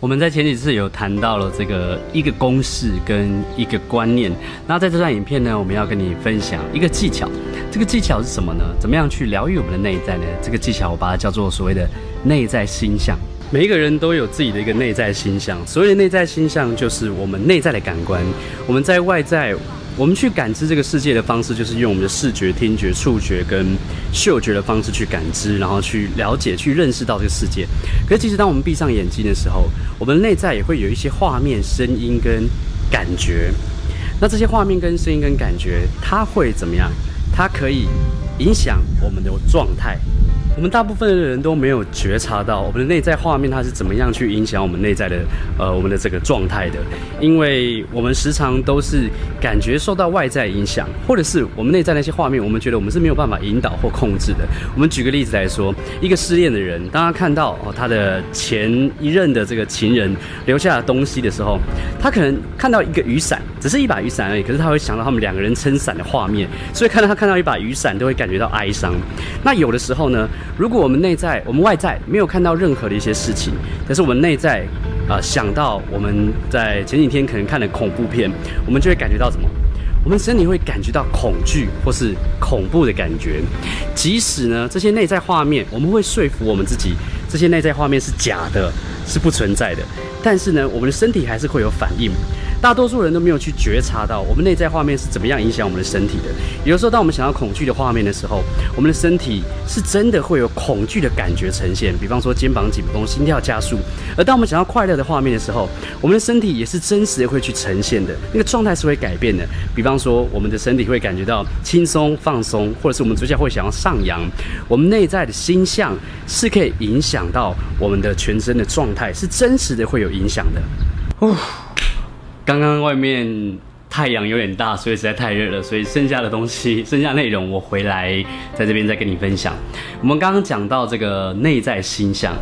我们在前几次有谈到了这个一个公式跟一个观念，那在这段影片呢，我们要跟你分享一个技巧。这个技巧是什么呢？怎么样去疗愈我们的内在呢？这个技巧我把它叫做所谓的内在心象。每一个人都有自己的一个内在心象，所谓的内在心象就是我们内在的感官，我们在外在。我们去感知这个世界的方式，就是用我们的视觉、听觉、触觉跟嗅觉的方式去感知，然后去了解、去认识到这个世界。可是，其实当我们闭上眼睛的时候，我们内在也会有一些画面、声音跟感觉。那这些画面跟声音跟感觉，它会怎么样？它可以影响我们的状态。我们大部分的人都没有觉察到我们的内在画面，它是怎么样去影响我们内在的呃我们的这个状态的，因为我们时常都是感觉受到外在影响，或者是我们内在那些画面，我们觉得我们是没有办法引导或控制的。我们举个例子来说，一个失恋的人，当他看到哦他的前一任的这个情人留下的东西的时候，他可能看到一个雨伞，只是一把雨伞而已，可是他会想到他们两个人撑伞的画面，所以看到他看到一把雨伞都会感觉到哀伤。那有的时候呢，如果我们内在、我们外在没有看到任何的一些事情，可是我们内在啊、想到我们在前几天可能看的恐怖片，我们就会感觉到什么？我们身体会感觉到恐惧或是恐怖的感觉。即使呢这些内在画面，我们会说服我们自己，这些内在画面是假的，是不存在的。但是呢，我们的身体还是会有反应。大多数人都没有去觉察到我们内在画面是怎么样影响我们的身体的。有的时候，当我们想要恐惧的画面的时候，我们的身体是真的会有恐惧的感觉呈现。比方说肩膀紧绷、心跳加速。而当我们想要快乐的画面的时候，我们的身体也是真实的会去呈现的，那个状态是会改变的。比方说，我们的身体会感觉到轻松放松，或者是我们嘴角会想要上扬。我们内在的心象是可以影响到我们的全身的状态，是真实的会有影响的。哦。刚刚外面太阳有点大，所以实在太热了，所以剩下的东西、剩下内容我回来在这边再跟你分享。我们刚刚讲到这个内在心象，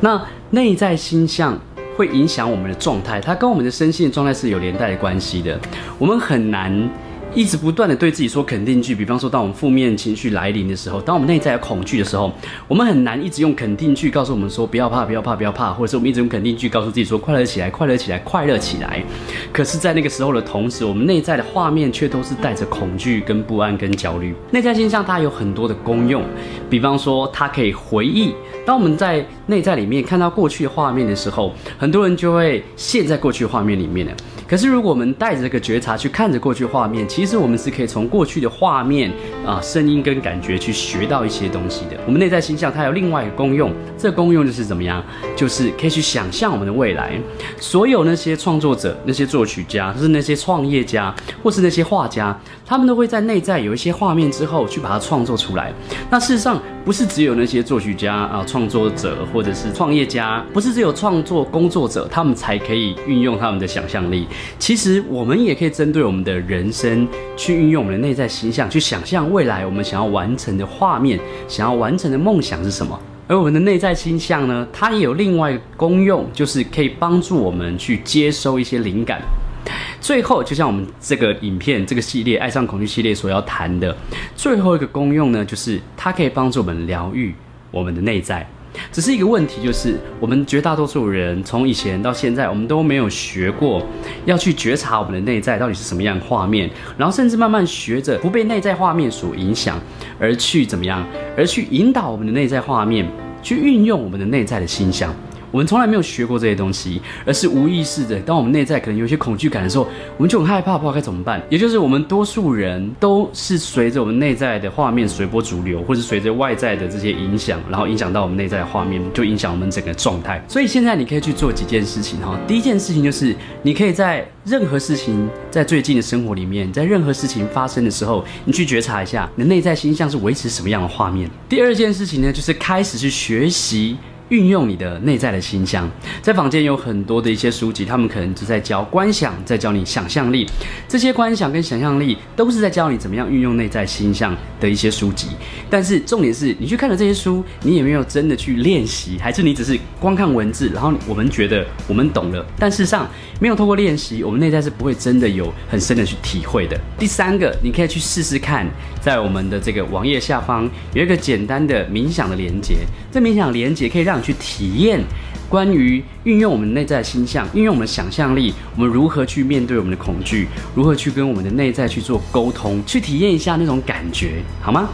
那内在心象会影响我们的状态，它跟我们的身心的状态是有连带的关系的。我们很难。一直不断的对自己说肯定句，比方说，当我们负面情绪来临的时候，当我们内在有恐惧的时候，我们很难一直用肯定句告诉我们说不要怕，不要怕，不要怕，或者是我们一直用肯定句告诉自己说快乐起来，快乐起来，快乐起来。可是，在那个时候的同时，我们内在的画面却都是带着恐惧、跟不安、跟焦虑。内在心象它有很多的功用，比方说，它可以回忆。当我们在内在里面看到过去画面的时候，很多人就会陷在过去画面里面了。可是，如果我们带着这个觉察去看着过去画面，其实我们是可以从过去的画面啊、声音跟感觉去学到一些东西的。我们内在形象它有另外一个功用，这个功用就是怎么样？就是可以去想象我们的未来。所有那些创作者、那些作曲家，就是那些创业家，或是那些画家，他们都会在内在有一些画面之后去把它创作出来。那事实上，不是只有那些作曲家啊、创作者或者是创业家，不是只有创作工作者，他们才可以运用他们的想象力。其实我们也可以针对我们的人生去运用我们的内在形象，去想象未来我们想要完成的画面，想要完成的梦想是什么。而我们的内在心相呢，它也有另外一个功用，就是可以帮助我们去接收一些灵感。最后，就像我们这个影片这个系列《爱上恐惧》系列所要谈的最后一个功用呢，就是它可以帮助我们疗愈我们的内在。只是一个问题，就是我们绝大多数人从以前到现在，我们都没有学过要去觉察我们的内在到底是什么样的画面，然后甚至慢慢学着不被内在画面所影响，而去怎么样，而去引导我们的内在画面，去运用我们的内在的心想。我们从来没有学过这些东西，而是无意识的。当我们内在可能有些恐惧感的时候，我们就很害怕，不知道该怎么办。也就是我们多数人都是随着我们内在的画面随波逐流，或是随着外在的这些影响，然后影响到我们内在的画面，就影响我们整个状态。所以现在你可以去做几件事情哈。第一件事情就是，你可以在任何事情，在最近的生活里面，在任何事情发生的时候，你去觉察一下，你的内在心象是维持什么样的画面。第二件事情呢，就是开始去学习。运用你的内在的心象。在坊间有很多的一些书籍，他们可能是在教观想，在教你想象力。这些观想跟想象力都是在教你怎么样运用内在心象的一些书籍。但是重点是你去看了这些书，你有没有真的去练习，还是你只是光看文字，然后我们觉得我们懂了，但事实上没有透过练习，我们内在是不会真的有很深的去体会的。第三个，你可以去试试看，在我们的这个网页下方有一个简单的冥想的连接，这冥想连接可以让去体验关于运用我们内在的星象，运用我们的想象力，我们如何去面对我们的恐惧，如何去跟我们的内在去做沟通，去体验一下那种感觉，好吗？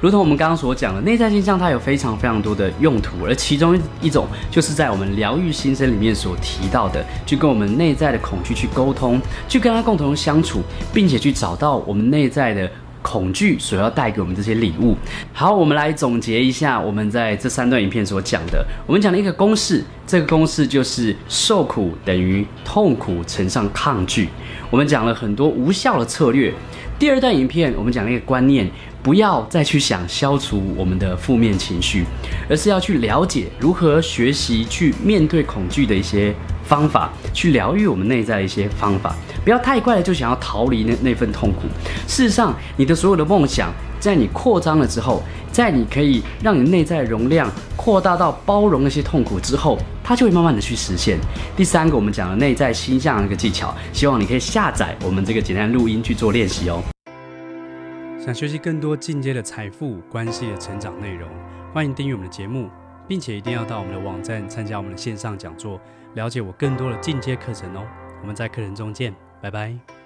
如同我们刚刚所讲的，内在星象它有非常非常多的用途，而其中一种就是在我们疗愈新生里面所提到的，去跟我们内在的恐惧去沟通，去跟它共同相处，并且去找到我们内在的恐惧所要带给我们这些礼物。好，我们来总结一下我们在这三段影片所讲的，我们讲了一个公式，这个公式就是受苦等于痛苦乘上抗拒。我们讲了很多无效的策略。第二段影片，我们讲了一个观念。不要再去想消除我们的负面情绪，而是要去了解如何学习去面对恐惧的一些方法，去疗愈我们内在的一些方法。不要太快的就想要逃离那那份痛苦。事实上，你的所有的梦想，在你扩张了之后，在你可以让你内在容量扩大到包容那些痛苦之后，它就会慢慢的去实现。第三个，我们讲了内在心象的一个技巧，希望你可以下载我们这个简单录音去做练习哦。想学习更多进阶的财富关系的成长内容，欢迎订阅我们的节目，并且一定要到我们的网站参加我们的线上讲座，了解我更多的进阶课程哦。我们在课程中见，拜拜。